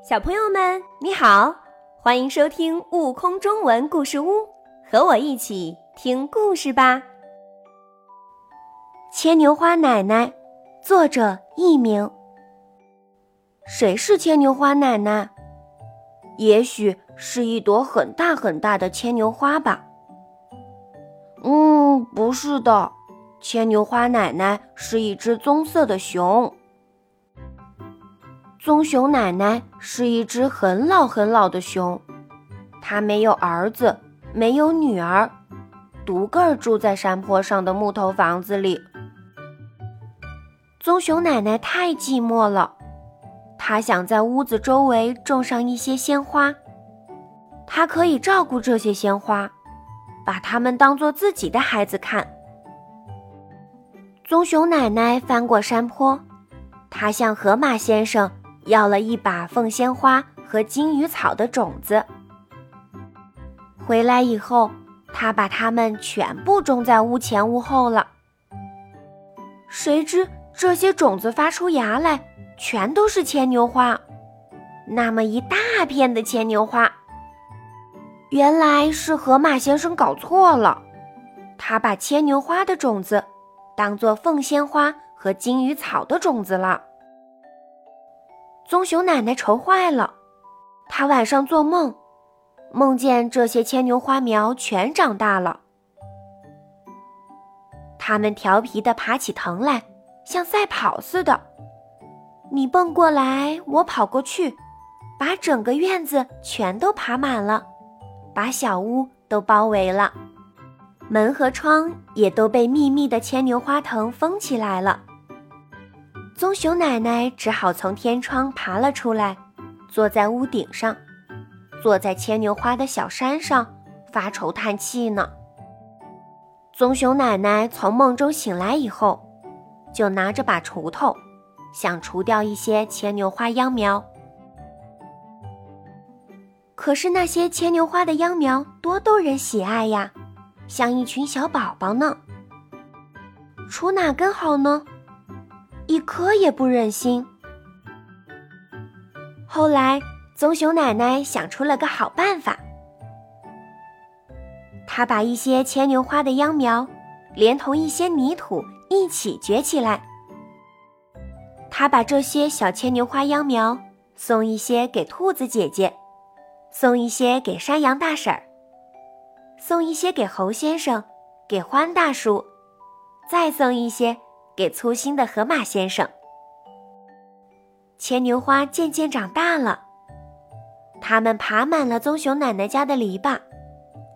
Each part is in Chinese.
小朋友们，你好，欢迎收听《悟空中文故事屋》，和我一起听故事吧。牵牛花奶奶，作者佚名。谁是牵牛花奶奶？也许是一朵很大很大的牵牛花吧。嗯，不是的，牵牛花奶奶是一只棕色的熊。棕熊奶奶是一只很老很老的熊，它没有儿子，没有女儿，独个儿住在山坡上的木头房子里。棕熊奶奶太寂寞了，她想在屋子周围种上一些鲜花，她可以照顾这些鲜花，把它们当做自己的孩子看。棕熊奶奶翻过山坡，她向河马先生。要了一把凤仙花和金鱼草的种子，回来以后，他把它们全部种在屋前屋后了。谁知这些种子发出芽来，全都是牵牛花，那么一大片的牵牛花。原来是河马先生搞错了，他把牵牛花的种子当做凤仙花和金鱼草的种子了。棕熊奶奶愁坏了，她晚上做梦，梦见这些牵牛花苗全长大了。它们调皮地爬起藤来，像赛跑似的，你蹦过来，我跑过去，把整个院子全都爬满了，把小屋都包围了，门和窗也都被密密的牵牛花藤封起来了。棕熊奶奶只好从天窗爬了出来，坐在屋顶上，坐在牵牛花的小山上，发愁叹气呢。棕熊奶奶从梦中醒来以后，就拿着把锄头，想除掉一些牵牛花秧苗。可是那些牵牛花的秧苗多逗人喜爱呀，像一群小宝宝呢。除哪根好呢？一颗也不忍心。后来，棕熊奶奶想出了个好办法。她把一些牵牛花的秧苗，连同一些泥土一起掘起来。她把这些小牵牛花秧苗送一些给兔子姐姐，送一些给山羊大婶儿，送一些给猴先生，给獾大叔，再送一些。给粗心的河马先生，牵牛花渐渐长大了，它们爬满了棕熊奶奶家的篱笆，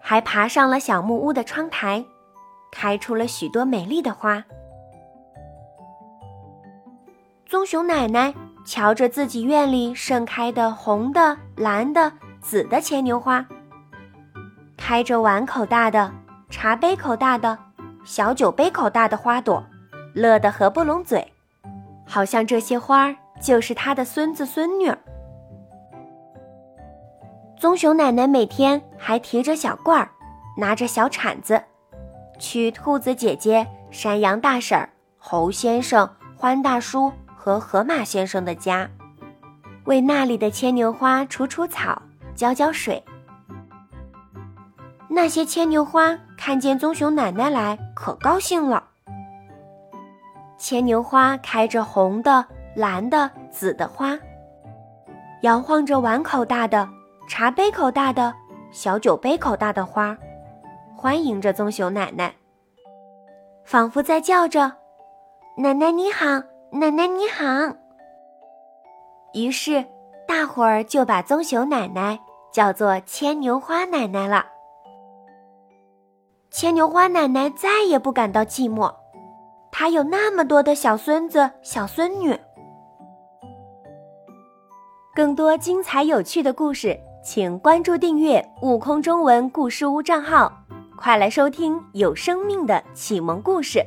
还爬上了小木屋的窗台，开出了许多美丽的花。棕熊奶奶瞧着自己院里盛开的红的、蓝的、紫的牵牛花，开着碗口大的、茶杯口大的、小酒杯口大的花朵。乐得合不拢嘴，好像这些花儿就是他的孙子孙女。棕熊奶奶每天还提着小罐儿，拿着小铲子，去兔子姐姐、山羊大婶、猴先生、獾大叔和河马先生的家，为那里的牵牛花除除草、浇浇水。那些牵牛花看见棕熊奶奶来，可高兴了。牵牛花开着红的、蓝的、紫的花，摇晃着碗口大的、茶杯口大的、小酒杯口大的花，欢迎着棕熊奶奶，仿佛在叫着：“奶奶你好，奶奶你好。”于是，大伙儿就把棕熊奶奶叫做牵牛花奶奶了。牵牛花奶奶再也不感到寂寞。还有那么多的小孙子、小孙女。更多精彩有趣的故事，请关注订阅“悟空中文故事屋”账号，快来收听有生命的启蒙故事。